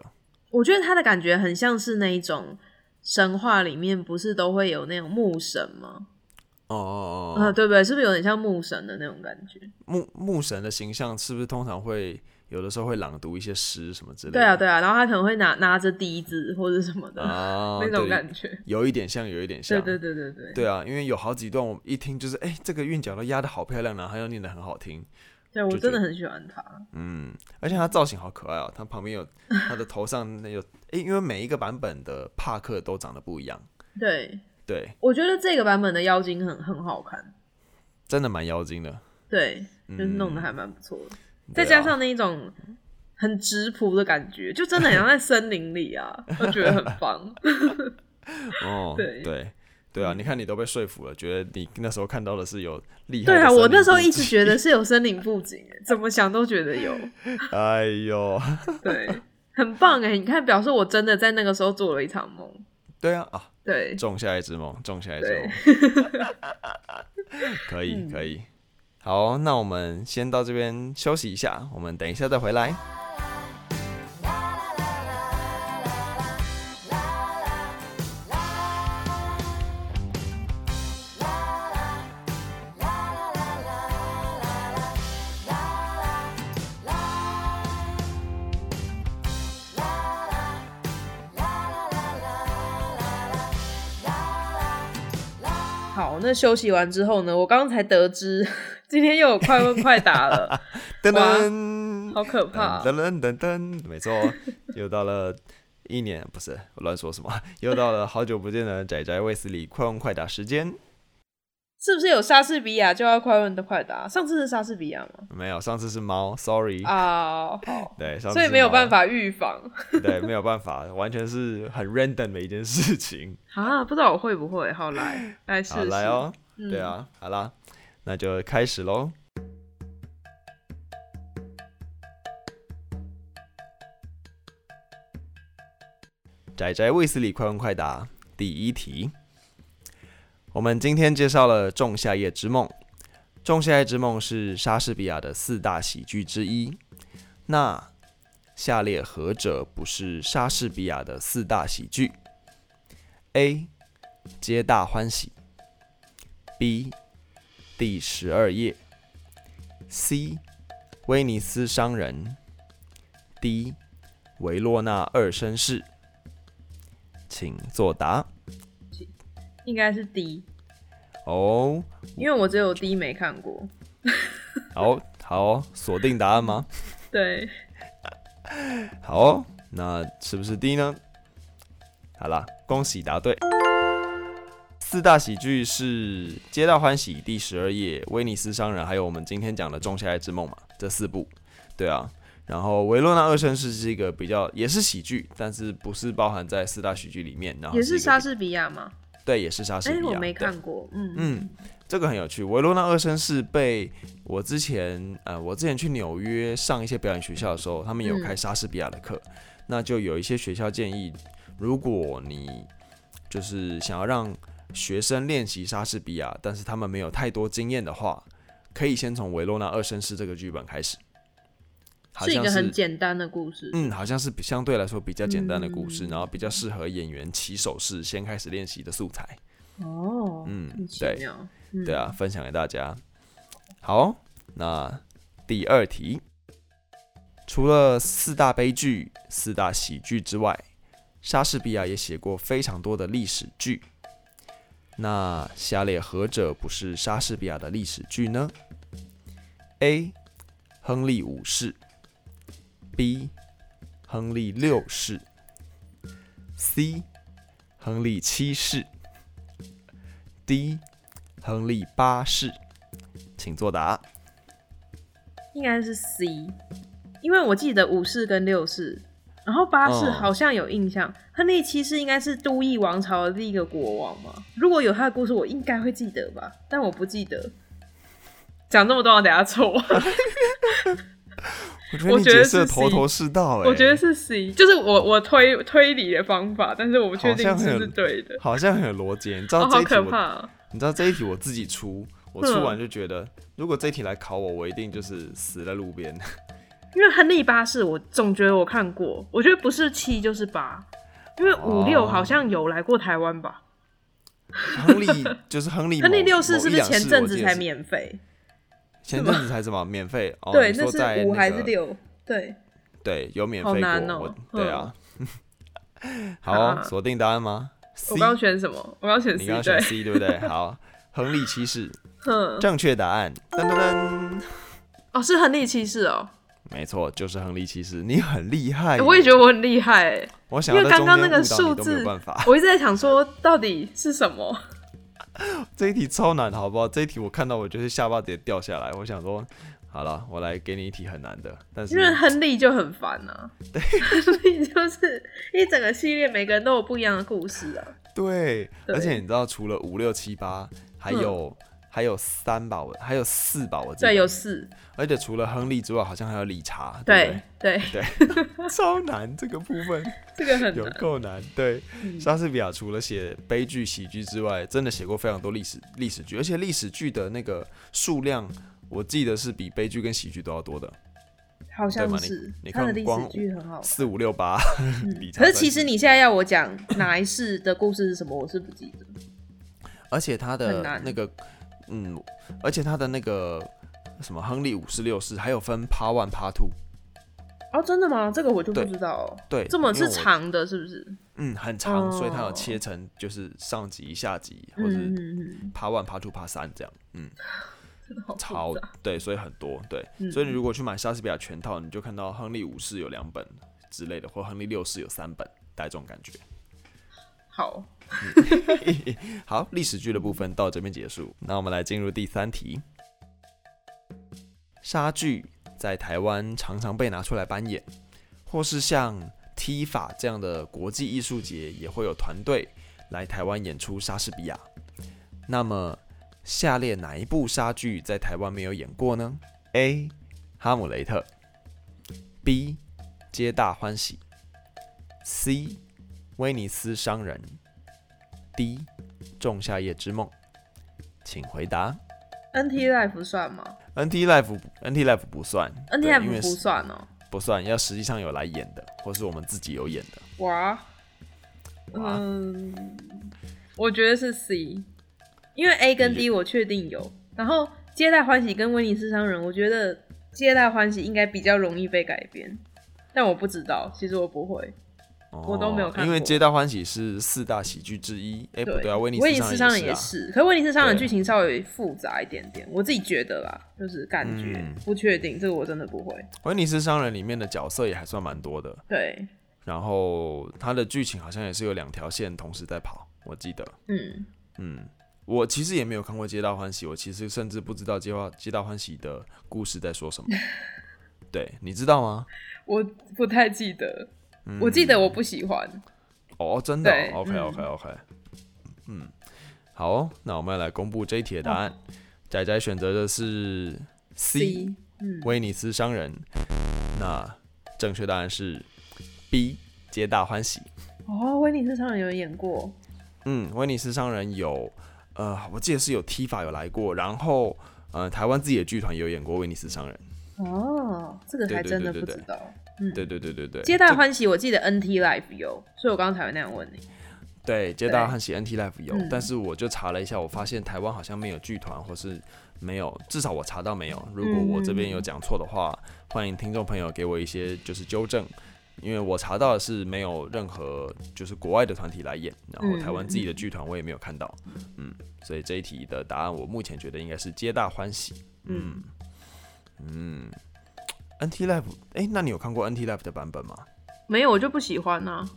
[SPEAKER 2] 我觉得他的感觉很像是那一种。神话里面不是都会有那种牧神吗？
[SPEAKER 1] 哦哦哦，
[SPEAKER 2] 啊，对不对？是不是有点像牧神的那种感觉？
[SPEAKER 1] 牧牧神的形象是不是通常会有的时候会朗读一些诗什么之类的？
[SPEAKER 2] 对啊，对啊，然后他可能会拿拿着笛子或者什么的、啊、那种感觉，
[SPEAKER 1] 有一点像，有一点像。
[SPEAKER 2] 对对对对对。
[SPEAKER 1] 对啊，因为有好几段我一听就是，哎，这个韵脚都压得好漂亮，然后他又念得很好听。
[SPEAKER 2] 对，我真的很喜欢他。
[SPEAKER 1] 嗯，而且他造型好可爱哦，他旁边有他的头上那有，哎，因为每一个版本的帕克都长得不一样。
[SPEAKER 2] 对
[SPEAKER 1] 对，
[SPEAKER 2] 我觉得这个版本的妖精很很好看，
[SPEAKER 1] 真的蛮妖精的。
[SPEAKER 2] 对，就是弄得还蛮不错的，嗯、再加上那一种很质朴的感觉，就真的很像在森林里啊，我觉得很棒。
[SPEAKER 1] 哦，对对。对啊，你看你都被说服了，觉得你那时候看到的是有厉害的。
[SPEAKER 2] 对啊，我那时候一直觉得是有森林布景，怎么想都觉得有。
[SPEAKER 1] 哎呦，
[SPEAKER 2] 对，很棒哎！你看，表示我真的在那个时候做了一场梦。
[SPEAKER 1] 对啊，啊，
[SPEAKER 2] 对，
[SPEAKER 1] 种下一只梦，种下一只梦，可以可以。好，那我们先到这边休息一下，我们等一下再回来。
[SPEAKER 2] 那休息完之后呢？我刚刚才得知，今天又有快问快答了，噔噔，好可怕！
[SPEAKER 1] 噔噔噔噔，没错，又到了一年，不是我乱说什么，又到了好久不见的仔仔卫斯理快问快答时间。
[SPEAKER 2] 是不是有莎士比亚就要快问的快答？上次是莎士比亚吗？
[SPEAKER 1] 没有，上次是猫，sorry
[SPEAKER 2] 啊，uh, 好，
[SPEAKER 1] 对，上次
[SPEAKER 2] 所以没有办法预防，
[SPEAKER 1] 对，没有办法，完全是很 random 的一件事情
[SPEAKER 2] 啊，不知道我会不会，好来来试试，
[SPEAKER 1] 好来哦，嗯、对啊，好啦，那就开始喽。仔仔卫斯理快问快答第一题。我们今天介绍了《仲夏夜之梦》。《仲夏夜之梦》是莎士比亚的四大喜剧之一。那下列何者不是莎士比亚的四大喜剧？A. 皆大欢喜。B. 第十二夜。C. 威尼斯商人。D. 维洛纳二绅士。请作答。
[SPEAKER 2] 应该是 D
[SPEAKER 1] 哦，
[SPEAKER 2] 因为我只有 D 没看过。
[SPEAKER 1] 好好锁定答案吗？
[SPEAKER 2] 对。
[SPEAKER 1] 好哦，那是不是 D 呢？好啦，恭喜答对。四大喜剧是《皆大欢喜》、《第十二夜》、《威尼斯商人》，还有我们今天讲的《仲夏夜之梦》嘛，这四部。对啊。然后维罗纳二绅士是一个比较也是喜剧，但是不是包含在四大喜剧里面。然后是
[SPEAKER 2] 也是莎士比亚吗？
[SPEAKER 1] 对，也是莎士比亚。
[SPEAKER 2] 哎，我没看过。嗯
[SPEAKER 1] 嗯，这个很有趣。维罗纳二生是被我之前呃，我之前去纽约上一些表演学校的时候，他们有开莎士比亚的课，嗯、那就有一些学校建议，如果你就是想要让学生练习莎士比亚，但是他们没有太多经验的话，可以先从维罗纳二生是这个剧本开始。
[SPEAKER 2] 是一个很简单的故事，
[SPEAKER 1] 嗯，好像是相对来说比较简单的故事，嗯、然后比较适合演员起手式先开始练习的素材。
[SPEAKER 2] 哦，
[SPEAKER 1] 嗯，对，嗯、对啊，分享给大家。好，那第二题，除了四大悲剧、四大喜剧之外，莎士比亚也写过非常多的历史剧。那下列何者不是莎士比亚的历史剧呢？A. 亨利五世。B. 亨利六世，C. 亨利七世，D. 亨利八世，请作答。
[SPEAKER 2] 应该是 C，因为我记得五世跟六世，然后八世好像有印象。嗯、亨利七世应该是都邑王朝的第一个国王嘛？如果有他的故事，我应该会记得吧？但我不记得。讲这么多，我等下错。
[SPEAKER 1] 我觉得是头头是道，
[SPEAKER 2] 我觉得是 C，就是我我推推理的方法，但是我不确定是不是对的。
[SPEAKER 1] 好像很有逻辑，你知道这一题我，
[SPEAKER 2] 好可怕，
[SPEAKER 1] 你知道这一题我自己出，我出完就觉得，如果这一题来考我，我一定就是死在路边。
[SPEAKER 2] 因为亨利八世，我总觉得我看过，我觉得不是七就是八，因为五六好像有来过台湾吧。
[SPEAKER 1] 亨利就是亨利，
[SPEAKER 2] 亨利六世是不是前阵子才免费？
[SPEAKER 1] 前阵子才什么免费？哦，
[SPEAKER 2] 对，那是五还是六？对，
[SPEAKER 1] 对，有免费过。
[SPEAKER 2] 哦、
[SPEAKER 1] 对啊，好，锁定答案吗？
[SPEAKER 2] 我刚选什么？我刚选 C，
[SPEAKER 1] 你刚选 C 对不对？好，亨利七世，正确答案。噔噔噔，
[SPEAKER 2] 哦，是亨利七世哦。
[SPEAKER 1] 没错，就是亨利七世。你很厉害，
[SPEAKER 2] 我也觉得我很厉害。
[SPEAKER 1] 我想，
[SPEAKER 2] 因为刚刚那个数字，我一直在想说，到底是什么？
[SPEAKER 1] 这一题超难，好不好？这一题我看到，我就是下巴直接掉下来。我想说，好了，我来给你一题很难的。但是因为
[SPEAKER 2] 亨利就很烦啊，
[SPEAKER 1] 对，
[SPEAKER 2] 亨利就是一整个系列，每个人都有不一样的故事啊。
[SPEAKER 1] 对，对而且你知道，除了五六七八，还有。嗯还有三吧，我还有四吧，我记得。
[SPEAKER 2] 对，有四。
[SPEAKER 1] 而且除了亨利之外，好像还有理查。对
[SPEAKER 2] 对
[SPEAKER 1] 对，超难这个部分，
[SPEAKER 2] 这个很
[SPEAKER 1] 有够难。对，莎士比亚除了写悲剧、喜剧之外，真的写过非常多历史历史剧，而且历史剧的那个数量，我记得是比悲剧跟喜剧都要多的。
[SPEAKER 2] 好像是。
[SPEAKER 1] 你看，光四五六八，
[SPEAKER 2] 可是其实你现在要我讲哪一世的故事是什么，我是不记得。
[SPEAKER 1] 而且他的那个。嗯，而且他的那个什么亨利五十六世还有分 Part One Part Two
[SPEAKER 2] 哦，真的吗？这个我就不知道。
[SPEAKER 1] 对，
[SPEAKER 2] 这么是长的，是不是？
[SPEAKER 1] 嗯，很长，所以它有切成就是上集、下集，或者 Part One Part Two Part 三这样。嗯，超对，所以很多对，所以你如果去买莎士比亚全套，你就看到亨利五世有两本之类的，或亨利六世有三本，带这种感觉。
[SPEAKER 2] 好，
[SPEAKER 1] 好，历史剧的部分到这边结束。那我们来进入第三题。莎剧在台湾常常被拿出来扮演，或是像 TIFA 这样的国际艺术节也会有团队来台湾演出莎士比亚。那么，下列哪一部莎剧在台湾没有演过呢？A. 哈姆雷特 B. 皆大欢喜 C. 威尼斯商人 D. 仲夏夜之梦，请回答。
[SPEAKER 2] NT Life 算吗
[SPEAKER 1] ？NT Life NT Life 不算
[SPEAKER 2] ，NT Life 不算哦，
[SPEAKER 1] 不算，要实际上有来演的，或是我们自己有演的。
[SPEAKER 2] 哇，哇嗯，我觉得是 C。因为 A 跟 D 我确定有，然后皆大欢喜跟威尼斯商人，我觉得皆大欢喜应该比较容易被改编，但我不知道，其实我不会，哦、我都没有看过。
[SPEAKER 1] 因为皆大欢喜是四大喜剧之一，哎，对不对啊，威尼斯商人也是，
[SPEAKER 2] 可是威尼斯商人剧情稍微复杂一点点，我自己觉得啦，就是感觉、嗯、不确定，这个我真的不会。
[SPEAKER 1] 威尼斯商人里面的角色也还算蛮多的，
[SPEAKER 2] 对，
[SPEAKER 1] 然后它的剧情好像也是有两条线同时在跑，我记得，嗯嗯。嗯我其实也没有看过《皆大欢喜》，我其实甚至不知道《皆大皆大欢喜》的故事在说什么。对，你知道吗？
[SPEAKER 2] 我不太记得，嗯、我记得我不喜欢。
[SPEAKER 1] 哦，真的、哦、？OK OK OK。嗯，好、哦，那我们要来公布这一题的答案。仔仔、哦、选择的是 C，, 威尼斯商人。那正确答案是 B，皆大欢喜。
[SPEAKER 2] 哦，威尼斯商人有演过。
[SPEAKER 1] 嗯，威尼斯商人有。呃，我记得是有 TIFA 有来过，然后呃，台湾自己的剧团也有演过《威尼斯商人》。
[SPEAKER 2] 哦，这个还真的不知道。
[SPEAKER 1] 嗯，对对对对对。
[SPEAKER 2] 皆大欢喜，我记得 NT Life 有，所以我刚刚才会那样问你。
[SPEAKER 1] 对，皆大欢喜 NT Life 有，但是我就查了一下，我发现台湾好像没有剧团，或是没有，至少我查到没有。如果我这边有讲错的话，欢迎听众朋友给我一些就是纠正。因为我查到的是没有任何就是国外的团体来演，然后台湾自己的剧团我也没有看到，嗯，所以这一题的答案我目前觉得应该是皆大欢喜，嗯嗯，NT Life，哎，那你有看过 NT Life 的版本吗？
[SPEAKER 2] 没有，我就不喜欢呢。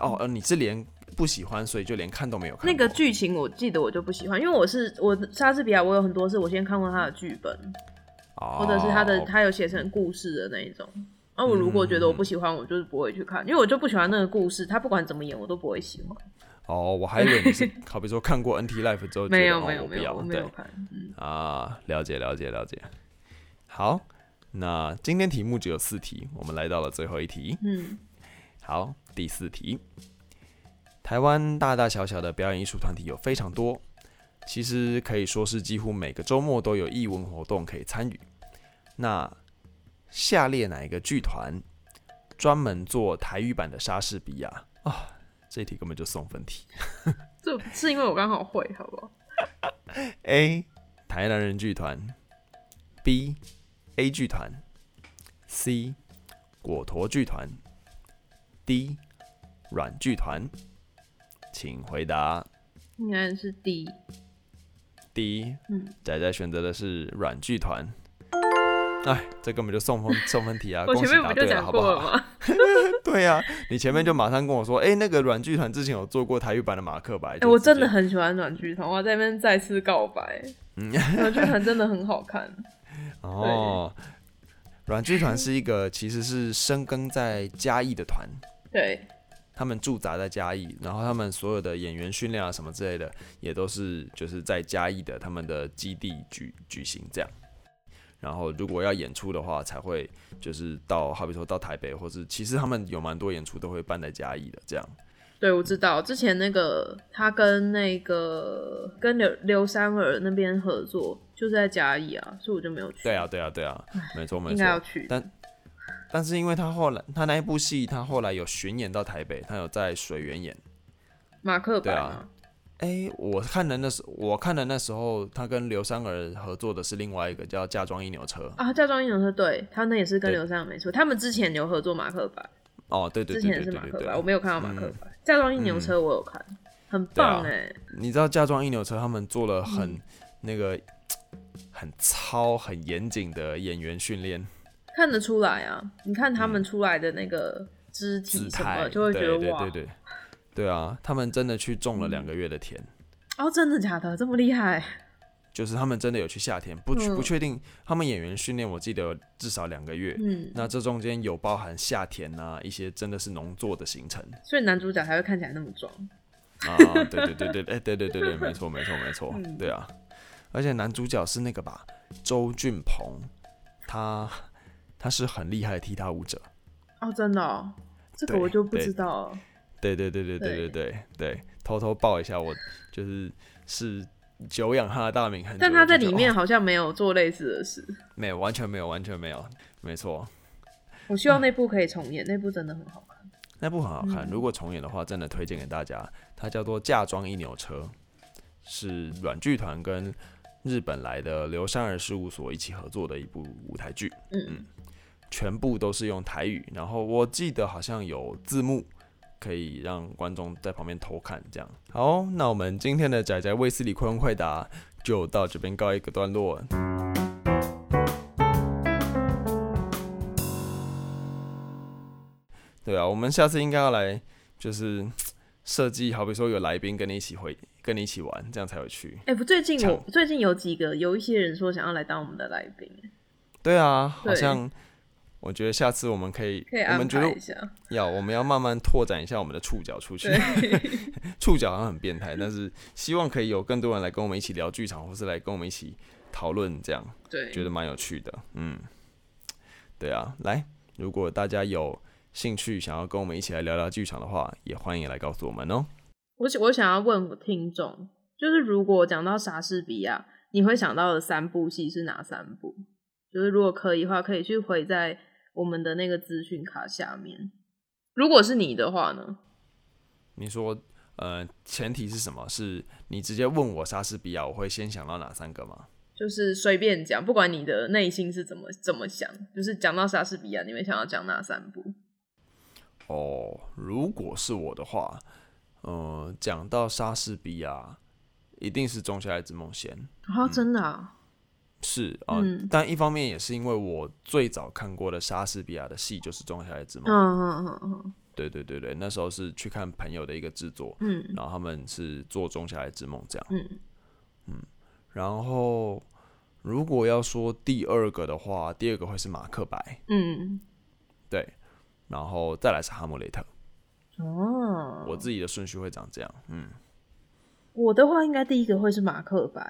[SPEAKER 1] 哦，呃，你是连不喜欢，所以就连看都没有看。
[SPEAKER 2] 那个剧情我记得我就不喜欢，因为我是我莎士比亚，我有很多是我先看过他的剧本，或者是他的他有写成故事的那一种。那、啊、我如果觉得我不喜欢，嗯、我就是不会去看，因为我就不喜欢那个故事，他不管怎么演，我都不会喜欢。
[SPEAKER 1] 哦，我还以为你是好比说看过 NT Life 之后，
[SPEAKER 2] 没有没有没有，我没有看。
[SPEAKER 1] 嗯、啊，了解了解了解。好，那今天题目只有四题，我们来到了最后一题。嗯，好，第四题。台湾大大小小的表演艺术团体有非常多，其实可以说是几乎每个周末都有艺文活动可以参与。那下列哪一个剧团专门做台语版的莎士比亚啊？这题根本就送分题。
[SPEAKER 2] 这是因为我刚好会，好不好
[SPEAKER 1] ？A. 台南人剧团，B. A 剧团，C. 果陀剧团，D. 软剧团，请回答。
[SPEAKER 2] 应该是 D。
[SPEAKER 1] D。嗯，仔仔选择的是软剧团。哎，这根本就送分送分题啊！恭喜答对了，好不好？对呀、啊，你前面就马上跟我说，哎、欸，那个软剧团之前有做过台语版的马克白。哎、欸，
[SPEAKER 2] 我真的很喜欢软剧团，我要在那边再次告白。嗯，阮剧团真的很好看。
[SPEAKER 1] 哦，软剧团是一个其实是深耕在嘉义的团，
[SPEAKER 2] 对，
[SPEAKER 1] 他们驻扎在嘉义，然后他们所有的演员训练啊什么之类的，也都是就是在嘉义的他们的基地举举行这样。然后，如果要演出的话，才会就是到，好比说到台北，或是其实他们有蛮多演出都会办在嘉义的这样。
[SPEAKER 2] 对，我知道之前那个他跟那个跟刘刘三儿那边合作，就是在嘉义啊，所以我就没有去。
[SPEAKER 1] 对啊，对啊，对啊，没错没错，应
[SPEAKER 2] 该要去。
[SPEAKER 1] 但但是因为他后来他那一部戏，他后来有巡演到台北，他有在水源演
[SPEAKER 2] 马克白
[SPEAKER 1] 啊。哎、欸，我看的那时，我看的那时候，他跟刘三儿合作的是另外一个叫《嫁妆一牛车》
[SPEAKER 2] 啊，《嫁妆一牛车》对，他那也是跟刘三儿没错，他们之前有合作马克白。
[SPEAKER 1] 哦，对对对对对，对，之前是马克白，
[SPEAKER 2] 我没有看到马克白，《嫁妆一牛车》我有看，嗯、很棒哎、欸啊。
[SPEAKER 1] 你知道《嫁妆一牛车》他们做了很、嗯、那个很糙、很严谨的演员训练，
[SPEAKER 2] 看得出来啊。你看他们出来的那个肢体什么，嗯、就会觉得哇。对对
[SPEAKER 1] 对啊，他们真的去种了两个月的田。
[SPEAKER 2] 哦，真的假的？这么厉害？
[SPEAKER 1] 就是他们真的有去夏天，不不确定他们演员训练，我记得至少两个月。嗯，那这中间有包含夏田啊，一些真的是农作的行程。
[SPEAKER 2] 所以男主角才会看起来那么壮。
[SPEAKER 1] 啊，对对对对，哎，对对对对，没错没错没错，嗯、对啊。而且男主角是那个吧，周俊鹏，他他是很厉害的踢踏舞者。
[SPEAKER 2] 哦，真的哦，这个我就不知道。
[SPEAKER 1] 对对对对对对对对，偷偷报一下，我就是是。久仰他的大名很，
[SPEAKER 2] 但他在里面好像没有做类似的事，
[SPEAKER 1] 没有，完全没有，完全没有，没错。
[SPEAKER 2] 我希望那部可以重演，嗯、那部真的很好看，
[SPEAKER 1] 那部很好看。嗯、如果重演的话，真的推荐给大家。它叫做《嫁妆一扭车》，是软剧团跟日本来的刘山儿事务所一起合作的一部舞台剧。嗯嗯，全部都是用台语，然后我记得好像有字幕。可以让观众在旁边偷看，这样好。那我们今天的仔仔卫斯理快问快答就到这边告一个段落。对啊，我们下次应该要来，就是设计，好比说有来宾跟你一起回，跟你一起玩，这样才有趣。
[SPEAKER 2] 哎、欸，不，最近我最近有几个有一些人说想要来当我们的来宾。
[SPEAKER 1] 对啊，好像。我觉得下次我们可以，
[SPEAKER 2] 可以安排一下。
[SPEAKER 1] 我们觉得要，我们要慢慢拓展一下我们的触角出去。触角好像很变态，但是希望可以有更多人来跟我们一起聊剧场，或是来跟我们一起讨论，这样对，觉得蛮有趣的。嗯，对啊，来，如果大家有兴趣想要跟我们一起来聊聊剧场的话，也欢迎来告诉我们哦。
[SPEAKER 2] 我我想要问听众，就是如果讲到莎士比亚，你会想到的三部戏是哪三部？就是如果可以的话，可以去回在。我们的那个资讯卡下面，如果是你的话呢？
[SPEAKER 1] 你说，呃，前提是什么？是你直接问我莎士比亚，我会先想到哪三个吗？
[SPEAKER 2] 就是随便讲，不管你的内心是怎么怎么想，就是讲到莎士比亚，你会想要讲哪三部？
[SPEAKER 1] 哦，如果是我的话，呃，讲到莎士比亚，一定是《仲夏夜之梦》先。
[SPEAKER 2] 啊、哦，真的啊？嗯
[SPEAKER 1] 是啊，嗯、但一方面也是因为我最早看过的莎士比亚的戏就是《仲夏夜之梦》。嗯嗯嗯嗯，对对对对，那时候是去看朋友的一个制作，嗯，然后他们是做《仲夏夜之梦》这样，嗯嗯，然后如果要说第二个的话，第二个会是《马克白》，嗯，对，然后再来是《哈姆雷特》。哦，我自己的顺序会长这样，嗯，
[SPEAKER 2] 我的话应该第一个会是《马克白》。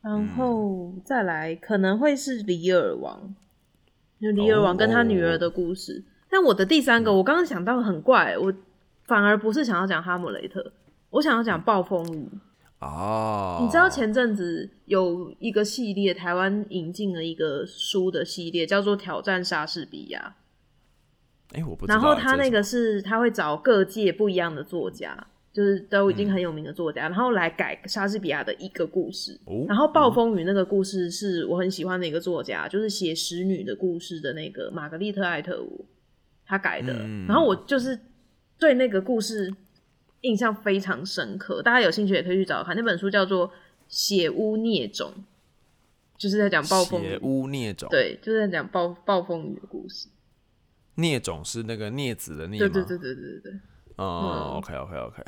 [SPEAKER 2] 然后再来可能会是《里尔王》，就里尔王跟他女儿的故事。Oh, oh. 但我的第三个，我刚刚想到很怪，我反而不是想要讲《哈姆雷特》，我想要讲《暴风雨》哦。Oh. 你知道前阵子有一个系列，台湾引进了一个书的系列，叫做《挑战莎士比亚》。
[SPEAKER 1] 哎，我不知道。
[SPEAKER 2] 然后他那个是他会找各界不一样的作家。就是都已经很有名的作家，嗯、然后来改莎士比亚的一个故事。哦、然后《暴风雨》那个故事是我很喜欢的一个作家，嗯、就是写使女的故事的那个玛格丽特·艾特伍，他改的。嗯、然后我就是对那个故事印象非常深刻，大家有兴趣也可以去找看。那本书叫做《血污孽种》，就是在讲暴风雨。
[SPEAKER 1] 血污孽种，
[SPEAKER 2] 对，就是在讲暴暴风雨的故事。
[SPEAKER 1] 孽种是那个镊子的镊吗？
[SPEAKER 2] 对对对对对对。
[SPEAKER 1] 哦、嗯、OK OK OK。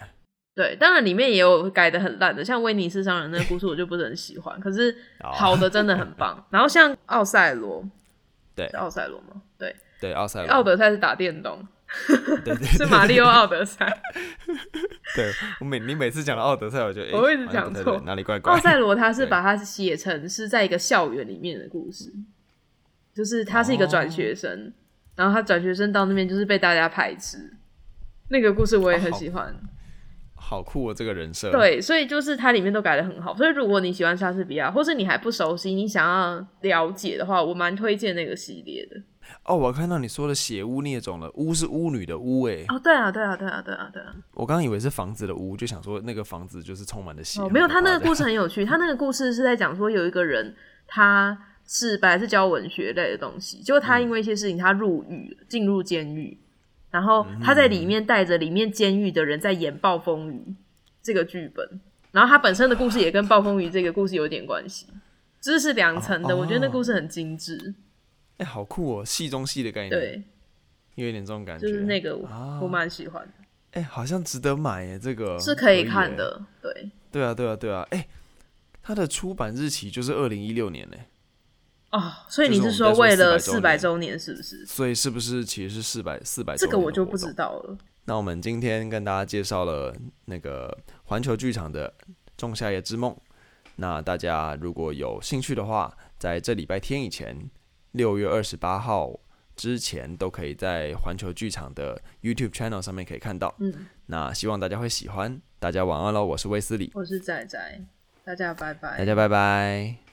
[SPEAKER 2] 对，当然里面也有改的很烂的，像威尼斯商人那个故事，我就不是很喜欢。可是好的真的很棒。然后像奥赛罗，
[SPEAKER 1] 对，
[SPEAKER 2] 奥赛罗吗？对，
[SPEAKER 1] 对，奥赛罗。
[SPEAKER 2] 奥德赛是打电动，
[SPEAKER 1] 对对，
[SPEAKER 2] 是马里奥奥德赛。
[SPEAKER 1] 对，我每你每次讲到奥德赛，我就
[SPEAKER 2] 我会一直讲错，
[SPEAKER 1] 哪里怪怪。
[SPEAKER 2] 奥赛罗他是 把它写成是在一个校园里面的故事，就是他是一个转学生，然后他转学生到那边就是被大家排斥。那个故事我也很喜欢。
[SPEAKER 1] 好酷哦，这个人设。
[SPEAKER 2] 对，所以就是它里面都改得很好。所以如果你喜欢莎士比亚，或是你还不熟悉，你想要了解的话，我蛮推荐那个系列的。
[SPEAKER 1] 哦，我看到你说的血污孽种了，巫是巫女的巫，哎。
[SPEAKER 2] 哦，对啊，对啊，对啊，对啊，对啊。
[SPEAKER 1] 我刚刚以为是房子的屋，就想说那个房子就是充满了血。
[SPEAKER 2] 哦，没有，他那个故事很有趣。他那个故事是在讲说有一个人，他是本来是教文学类的东西，结果他因为一些事情，他入狱，进入监狱。然后他在里面带着里面监狱的人在演《暴风雨》这个剧本，然后他本身的故事也跟《暴风雨》这个故事有点关系，这是两层的。哦、我觉得那故事很精致。
[SPEAKER 1] 哎、欸，好酷哦，戏中戏的概念，
[SPEAKER 2] 对，
[SPEAKER 1] 有一点这种感觉，
[SPEAKER 2] 就是那个我蛮喜欢的。
[SPEAKER 1] 哎、欸，好像值得买耶，这个
[SPEAKER 2] 是可以看的，对，
[SPEAKER 1] 对啊，对啊，对啊，哎、欸，它的出版日期就是二零一六年呢。
[SPEAKER 2] 哦，所以你是说为了四百周年是不是？
[SPEAKER 1] 所以是不是其实是四百四百？这
[SPEAKER 2] 个我就不知道了。
[SPEAKER 1] 那我们今天跟大家介绍了那个环球剧场的《仲夏夜之梦》。那大家如果有兴趣的话，在这礼拜天以前，六月二十八号之前，都可以在环球剧场的 YouTube channel 上面可以看到。
[SPEAKER 2] 嗯，
[SPEAKER 1] 那希望大家会喜欢。大家晚安喽，我是威斯里，
[SPEAKER 2] 我是仔仔，大家拜拜，
[SPEAKER 1] 大家拜拜。